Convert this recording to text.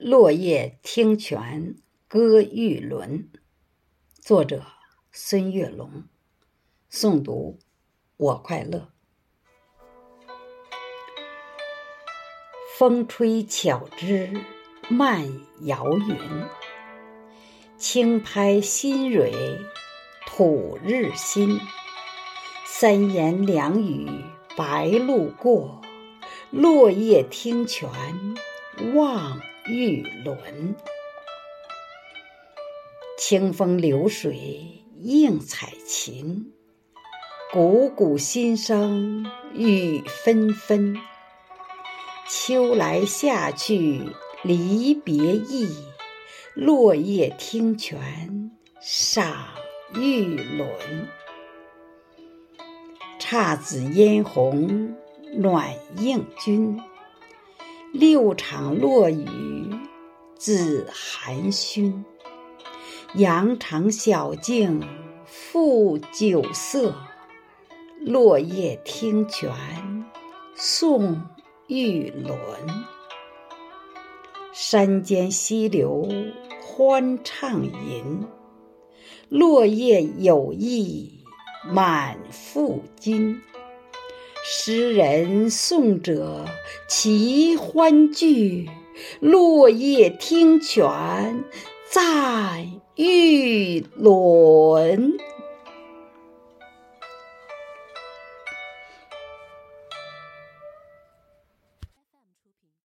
落叶听泉歌玉轮，作者孙月龙，诵读我快乐。风吹巧枝漫摇云，轻拍新蕊吐日新。三言两语白鹭过，落叶听泉望玉轮。清风流水映彩琴，汩汩心声雨纷纷。秋来夏去离别意，落叶听泉赏玉轮。姹紫嫣红暖映君，六场落雨自寒熏。羊肠小径复酒色，落叶听泉送玉轮。山间溪流欢畅吟，落叶有意满腹经。诗人送者齐欢聚，落叶听泉。在玉轮。